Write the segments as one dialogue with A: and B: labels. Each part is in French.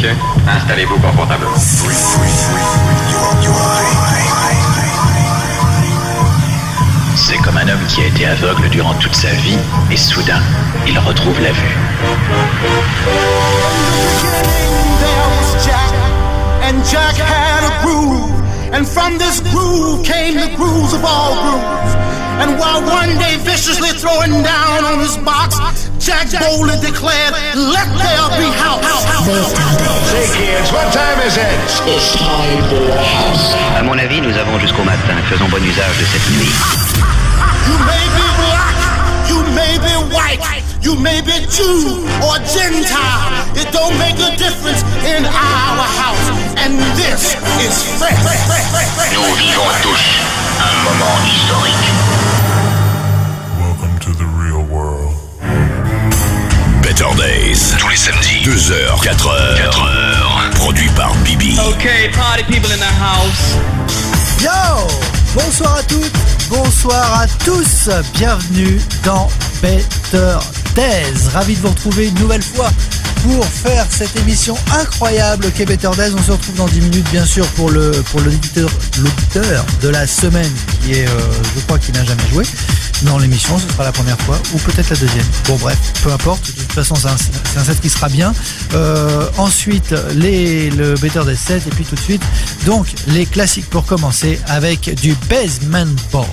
A: messieurs. Installez-vous confortablement.
B: C'est comme un homme qui a été aveugle durant toute sa vie et soudain, il retrouve la vue.
C: And Jack had a groove, and from this groove came the grooves of all grooves. And while one day viciously throwing down on his box, Jack boldly declared, "Let there be house."
D: Say kids, what time is it?
B: À mon avis, nous avons jusqu'au matin. Faisons bon usage de cette nuit.
C: You may be black, you may be white, you may be Jew or Gentile. It don't make a difference in our house. And this is fresh.
B: Nous vivons tous un moment historique.
E: Better Days. Tous les samedis. 2h, 4h. 4h. Produit par Bibi.
F: Okay, party people in the house.
G: Yo Bonsoir à toutes, bonsoir à tous, bienvenue dans Better Days. Ravi de vous retrouver une nouvelle fois pour faire cette émission incroyable qu'est Better Days. On se retrouve dans 10 minutes bien sûr pour le pour l'auditeur l'auditeur de la semaine qui est euh, je crois qu'il n'a jamais joué dans l'émission, ce sera la première fois ou peut-être la deuxième. Bon bref, peu importe, de toute façon c'est un, set qui sera bien. Euh, ensuite les, le Better Days 7 et puis tout de suite donc les classiques pour commencer avec du Basement Boys.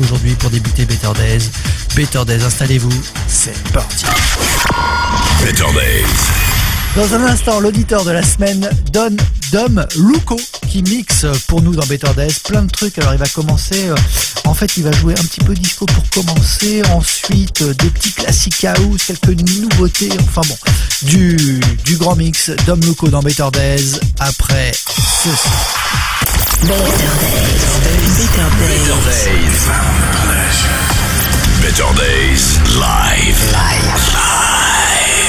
G: Aujourd'hui pour débuter Better Days. Better Days, installez-vous, c'est parti.
E: Better Days.
G: Dans un instant, l'auditeur de la semaine donne Dom Luco qui mixe pour nous dans Better Days plein de trucs. Alors il va commencer, euh, en fait il va jouer un petit peu disco pour commencer, ensuite euh, des petits classiques house, quelques nouveautés, enfin bon, du, du grand mix Dom Luco dans Better Days après ceci.
E: Better Days. Better Days. Live. Live.
H: Better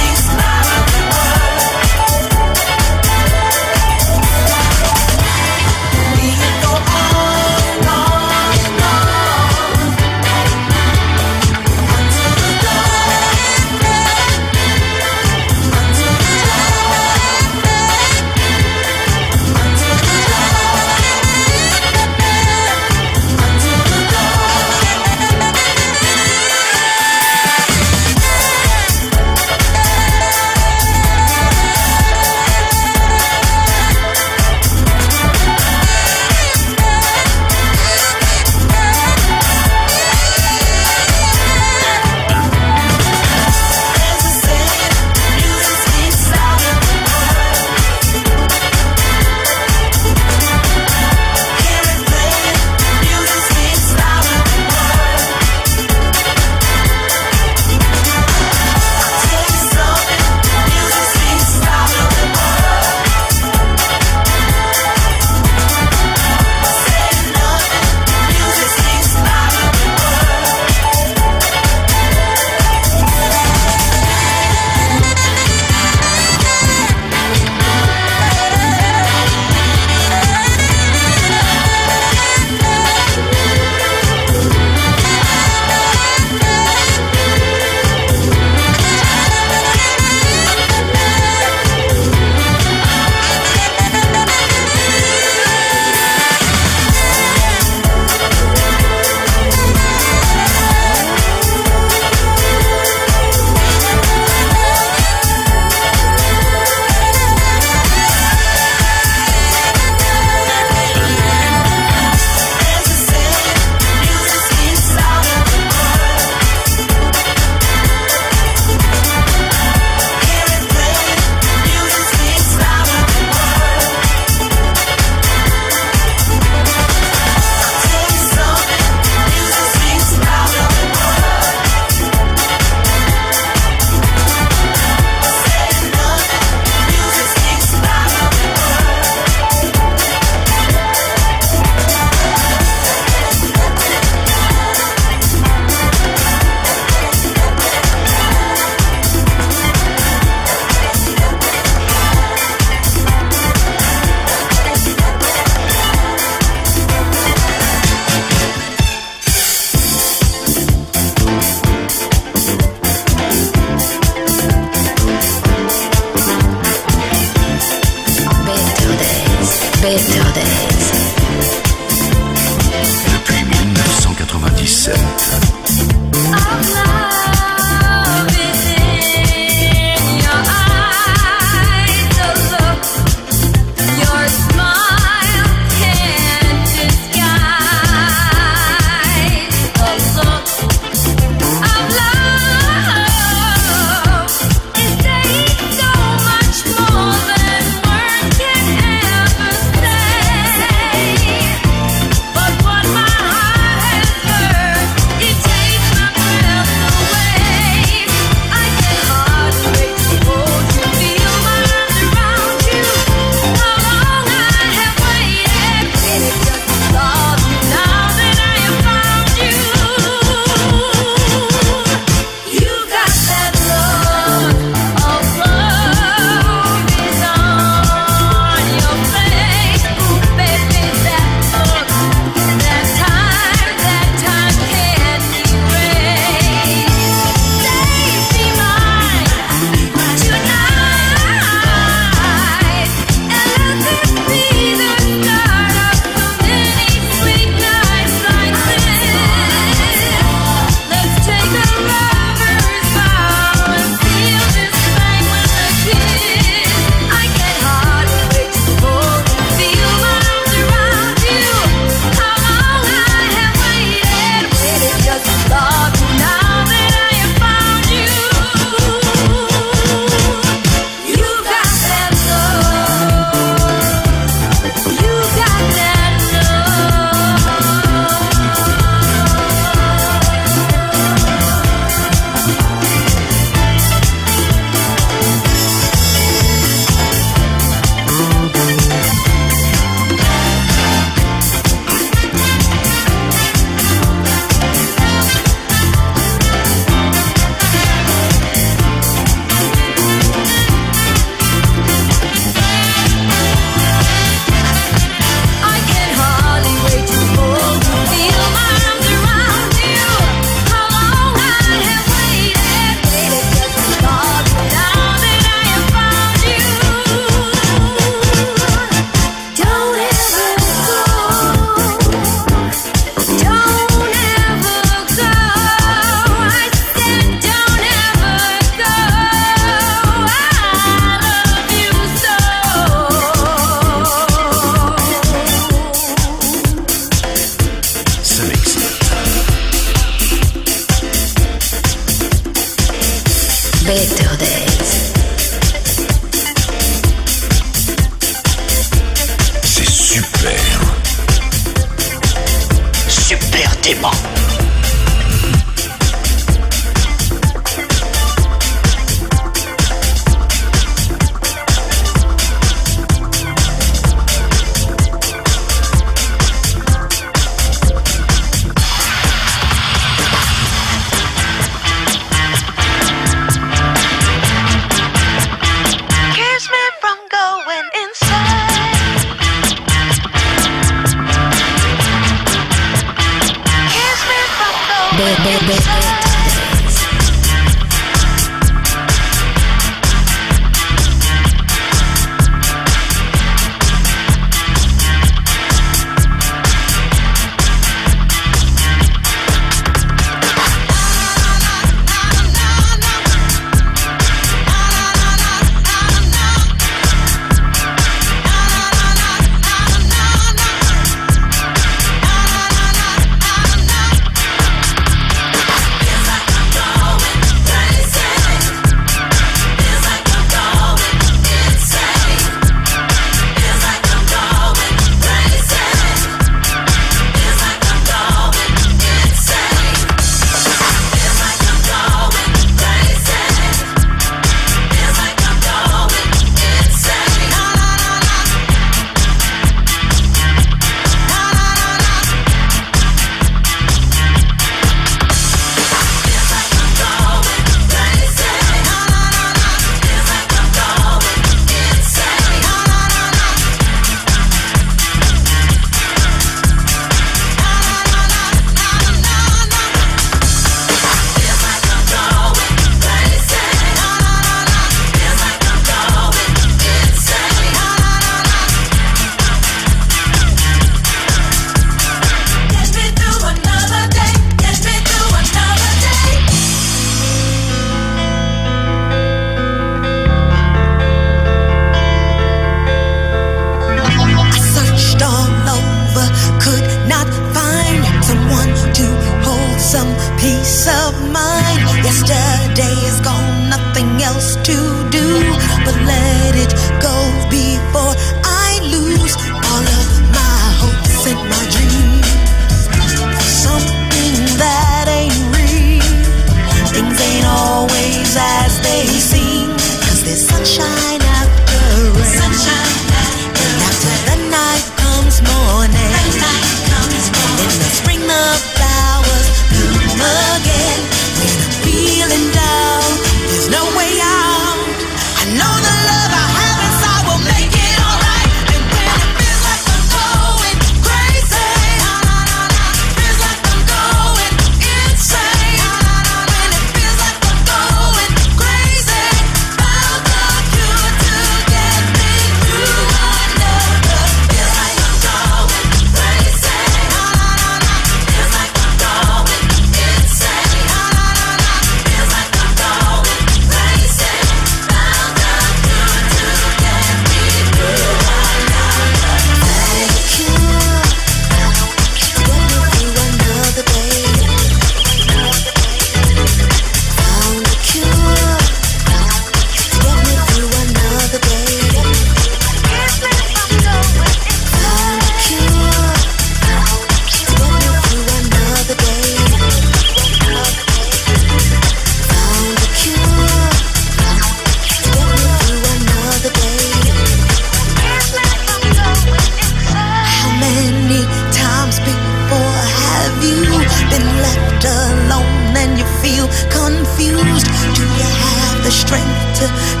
E: acı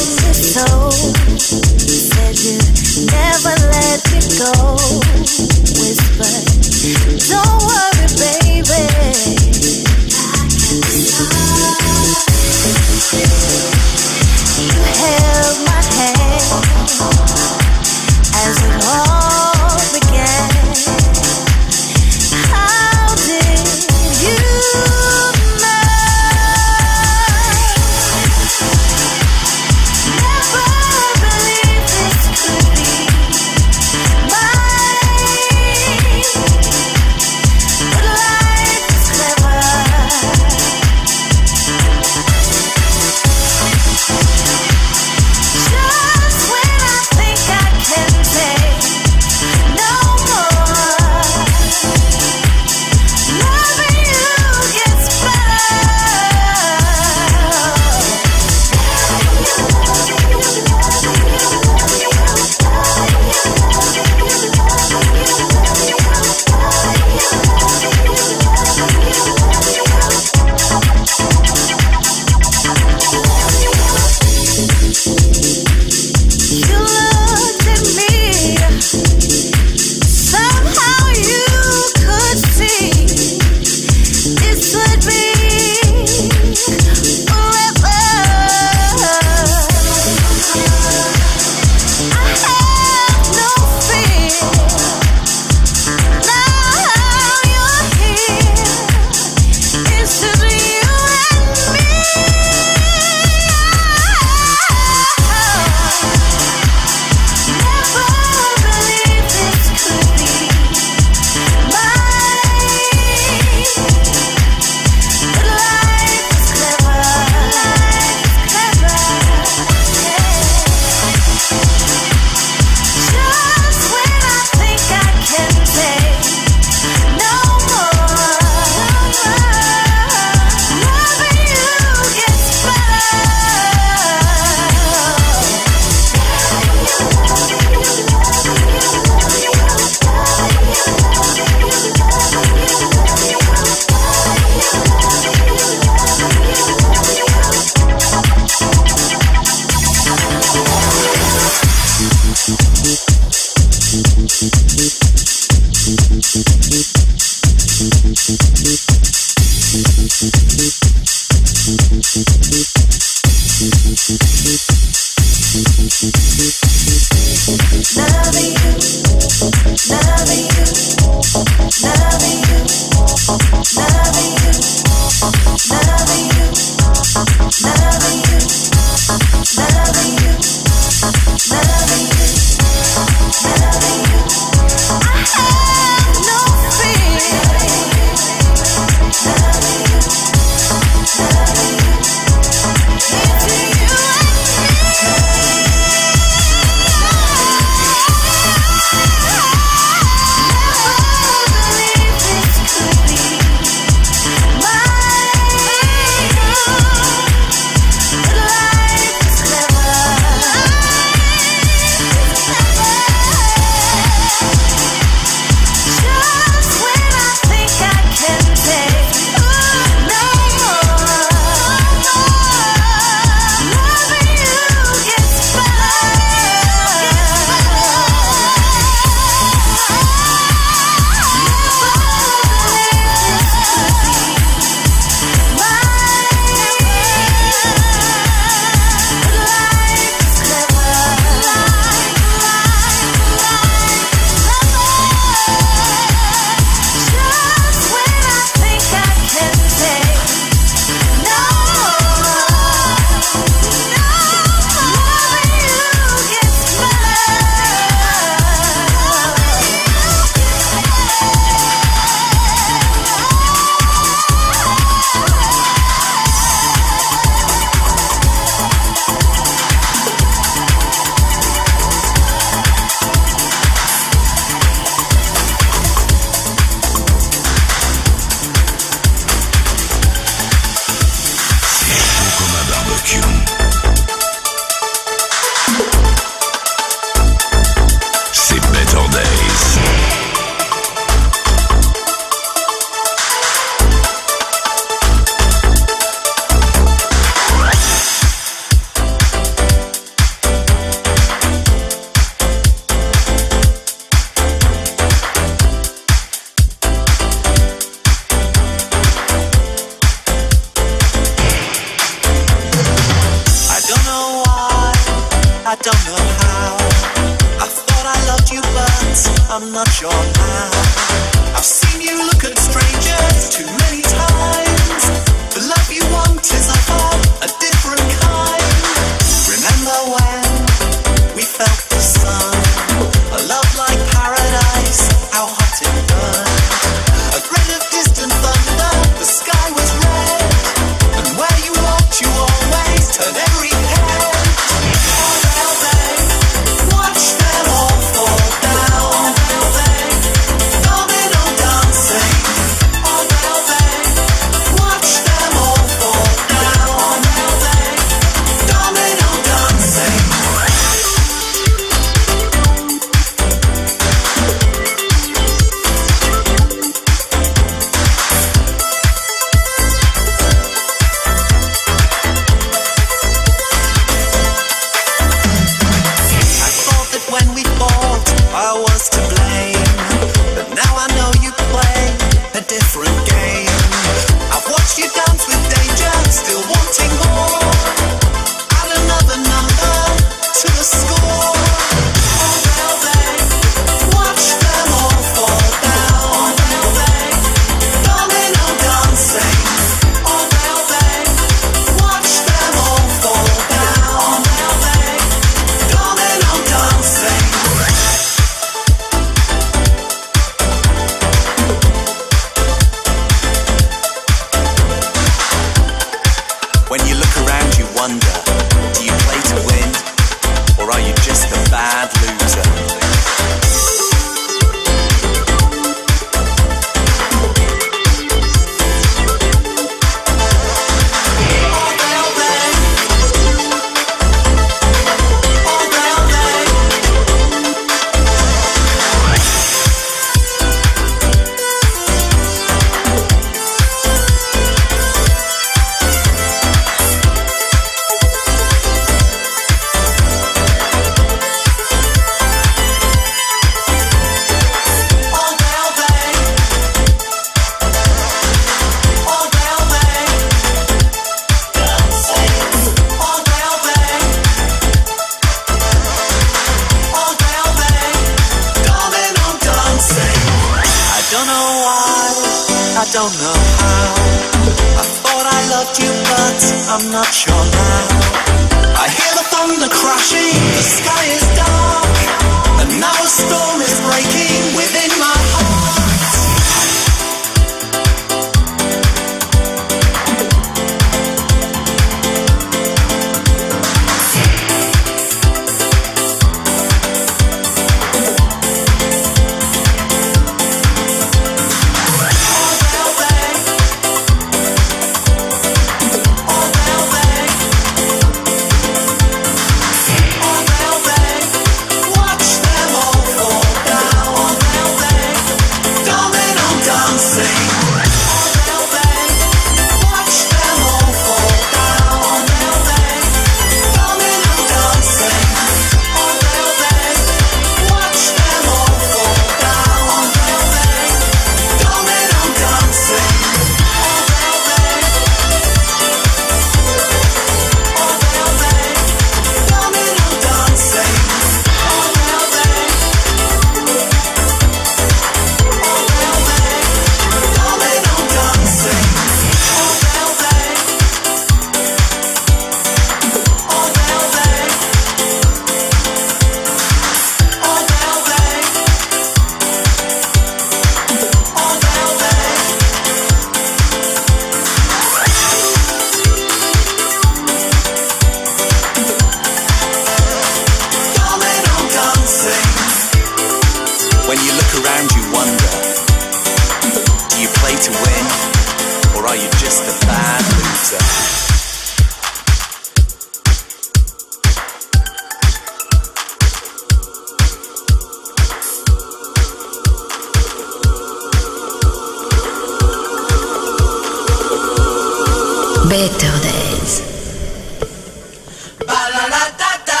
E: Ba la la da
G: da,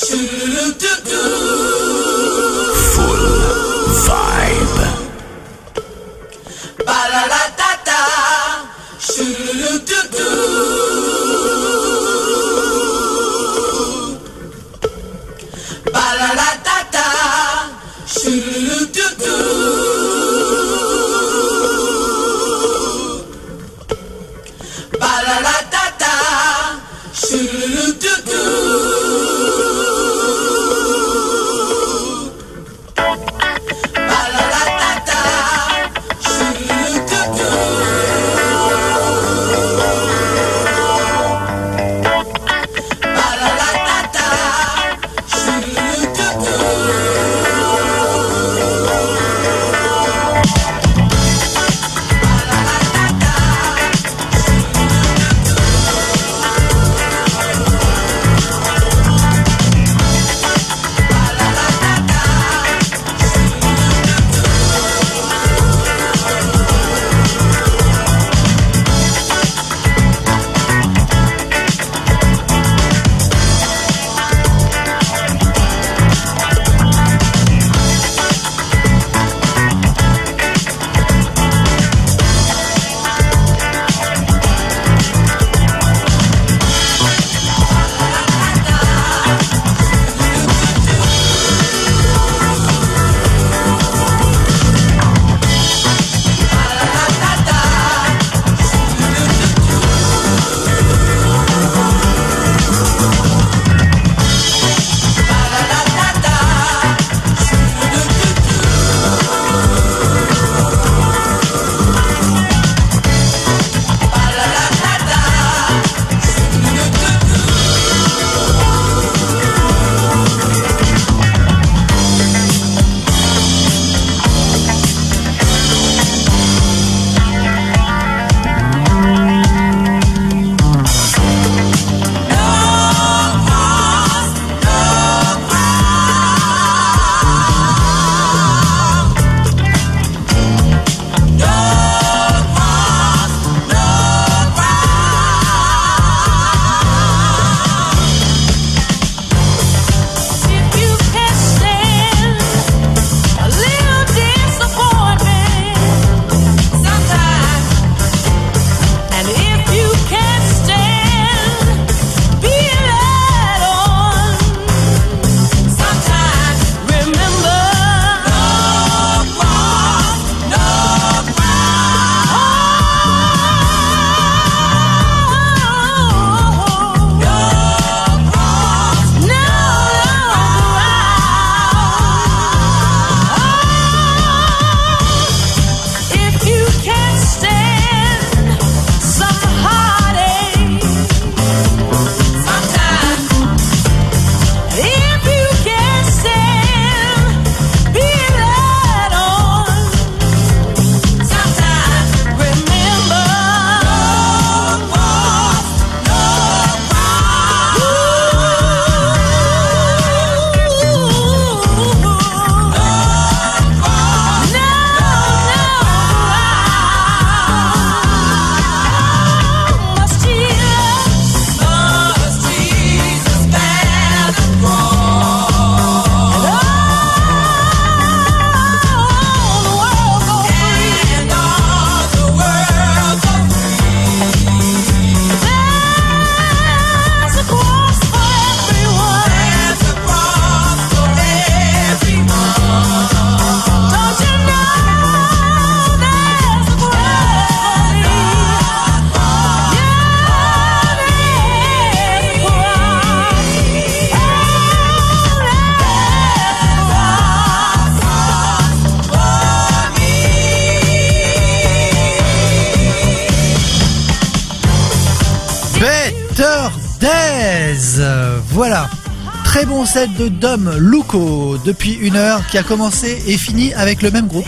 G: Shoo doo doo doo. Set de Dom Luco depuis une heure qui a commencé et fini avec le même groupe.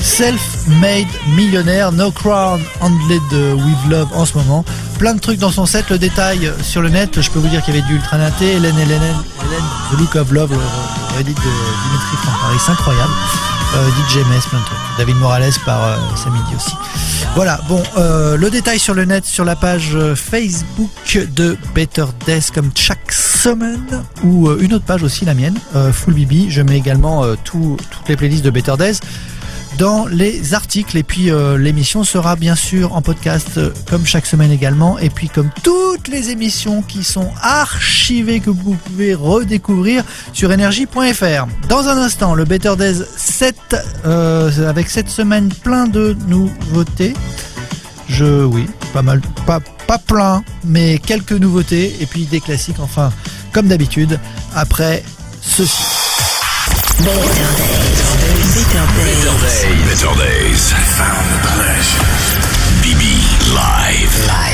G: Self-made millionnaire, No Crown, handled with love en ce moment. Plein de trucs dans son set, le détail sur le net, je peux vous dire qu'il y avait du Ultra Naté, Hélène, Hélène, Hélène, The Look of Love, le, Reddit de Dimitri Franck c'est incroyable. Euh, DJ Mess, plein. David Morales par euh, Samedi aussi. Voilà, bon, euh, le détail sur le net, sur la page euh, Facebook de Better Death, comme chaque semaine, ou une autre page aussi, la mienne, Full Bibi. Je mets également tout- toutes les playlists de Better Death dans les articles et puis euh, l'émission sera bien sûr en podcast euh, comme chaque semaine également et puis comme toutes les émissions qui sont archivées que vous pouvez redécouvrir sur énergie.fr. Dans un instant, le Better Days 7 euh, avec cette semaine plein de nouveautés. Je oui, pas mal pas pas plein mais quelques nouveautés et puis des classiques enfin comme d'habitude après ceci.
I: Better days. Better days.
E: Better days. Found pleasure. BB Live. Live.